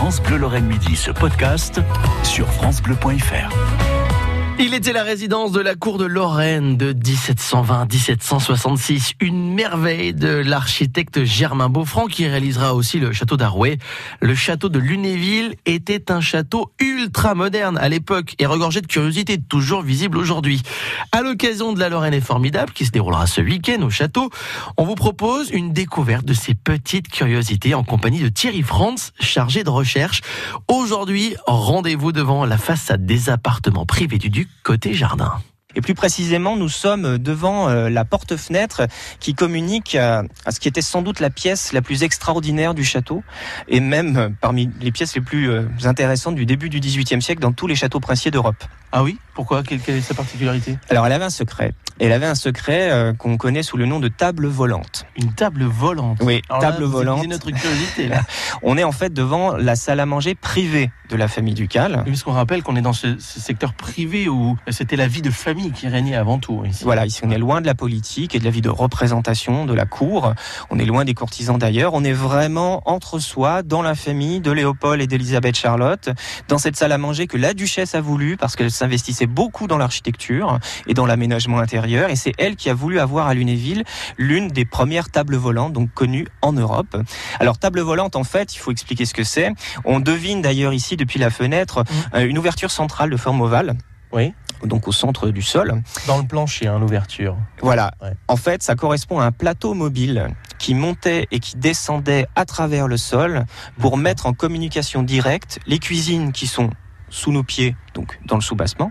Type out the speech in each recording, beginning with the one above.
France Bleu Lorraine Midi, ce podcast sur francebleu.fr. Il était la résidence de la cour de Lorraine de 1720-1766, une merveille de l'architecte Germain Beaufranc qui réalisera aussi le château d'Arouet. Le château de Lunéville était un château ultra moderne à l'époque et regorgé de curiosités toujours visibles aujourd'hui. À l'occasion de la Lorraine est formidable qui se déroulera ce week-end au château, on vous propose une découverte de ces petites curiosités en compagnie de Thierry Franz, chargé de recherche. Aujourd'hui, rendez-vous devant la façade des appartements privés du Duc côté jardin. Et plus précisément, nous sommes devant euh, la porte-fenêtre qui communique à, ce qui était sans doute la pièce la plus extraordinaire du château, et même euh, parmi les pièces les plus euh, intéressantes du début du XVIIIe siècle dans tous les châteaux princiers d'Europe. Ah oui Pourquoi quelle, est sa particularité Alors elle avait un secret. Elle avait un secret qu'on connaît sous le nom de table volante. Une table volante Oui, table volante. notre curiosité là. On est en fait devant la salle à manger privée de la famille ducale. Oui, parce qu'on rappelle qu'on est dans ce, ce secteur privé où c'était la vie de famille qui régnait avant tout. Ici. Voilà, ici on est loin de la politique et de la vie de représentation de la cour. On est loin des courtisans d'ailleurs. On est vraiment entre soi, dans la famille de Léopold et d'Elisabeth Charlotte, dans cette salle à manger que la duchesse a voulu parce qu'elle s'investissait beaucoup dans l'architecture et dans l'aménagement intérieur. Et c'est elle qui a voulu avoir à Lunéville l'une des premières tables volantes, donc connues en Europe. Alors table volante, en fait, il faut expliquer ce que c'est. On devine d'ailleurs ici depuis la fenêtre mmh. euh, une ouverture centrale de forme ovale. Oui donc au centre du sol. Dans le plancher, une ouverture. Voilà. En fait, ça correspond à un plateau mobile qui montait et qui descendait à travers le sol pour mettre en communication directe les cuisines qui sont sous nos pieds, donc dans le soubassement,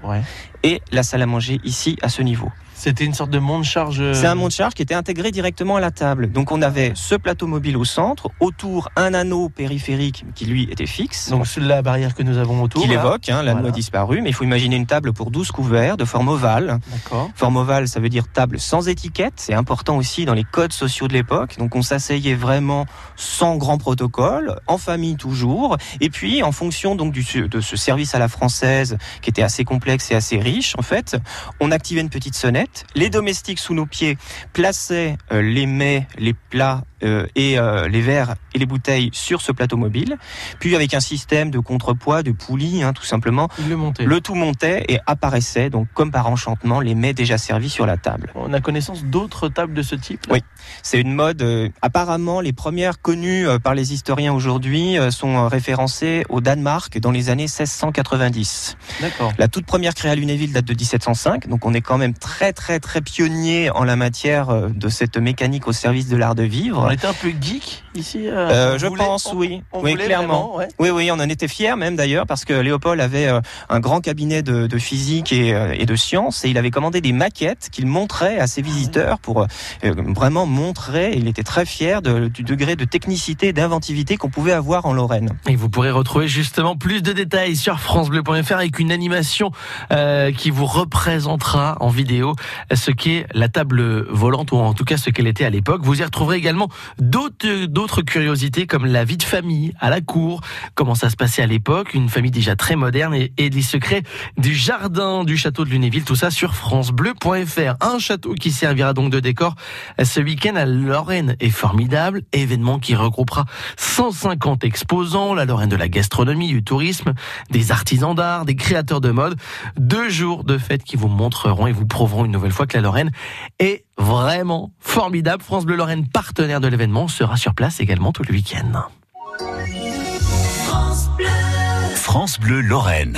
et la salle à manger ici à ce niveau. C'était une sorte de monte-charge. C'est un monte-charge qui était intégré directement à la table. Donc on avait ce plateau mobile au centre, autour un anneau périphérique qui lui était fixe. Donc la barrière que nous avons autour. Qui l'évoque, hein, l'anneau a disparu, mais il faut imaginer une table pour 12 couverts de forme ovale. D'accord. Forme ovale, ça veut dire table sans étiquette. C'est important aussi dans les codes sociaux de l'époque. Donc on s'asseyait vraiment sans grand protocole, en famille toujours. Et puis en fonction donc du, de ce service à la française qui était assez complexe et assez riche, en fait, on activait une petite sonnette les domestiques sous nos pieds plaçaient euh, les mets, les plats euh, et euh, les verres et les bouteilles sur ce plateau mobile. Puis avec un système de contrepoids, de poulies, hein, tout simplement, le, le, tout montait et apparaissait, donc comme par enchantement, les mets déjà servis sur la table. On a connaissance d'autres tables de ce type Oui, c'est une mode. apparemment, les premières connues par les historiens aujourd'hui sont référencées au Danemark dans les années 1690. D'accord. La toute première créée à Lunéville date de 1705, donc on est quand même très très très pionnier en la matière euh, de cette mécanique au service de l'art de vivre. On était un peu geek ici. Euh, euh je pense, oui, oui, clairement. Oui, oui, on en était fiers même d'ailleurs parce que Léopold avait euh, un grand cabinet de, de physique et, et, de sciences et il avait commandé des maquettes qu'il montrait à ses visiteurs pour vraiment montrer. Il était très fier de, du degré de technicité et d'inventivité qu'on pouvait avoir en Lorraine. Et vous pourrez retrouver justement plus de détails sur francebleu.fr avec une animation euh, qui vous représentera en vidéo ce qu'est la table volante, ou en tout cas ce qu'elle était à l'époque. Vous y retrouverez également d'autres, d'autres curiosités comme la vie de famille à la cour, comment ça se passait à l'époque, une famille déjà très moderne et, et les secrets du jardin du château de Lunéville, tout ça sur francebleu.fr. Un château qui servira donc de décor ce week-end à Lorraine est formidable, événement qui regroupera 150 exposants, la Lorraine de la gastronomie, du tourisme, des artisans d'art, des créateurs de mode, deux jours de fête qui vous montreront et vous prouveront une nouvelle fois que la Lorraine est vraiment formidable. France Bleu Lorraine, partenaire de l'événement, sera sur place également tout le week-end. France Bleu, Lorraine.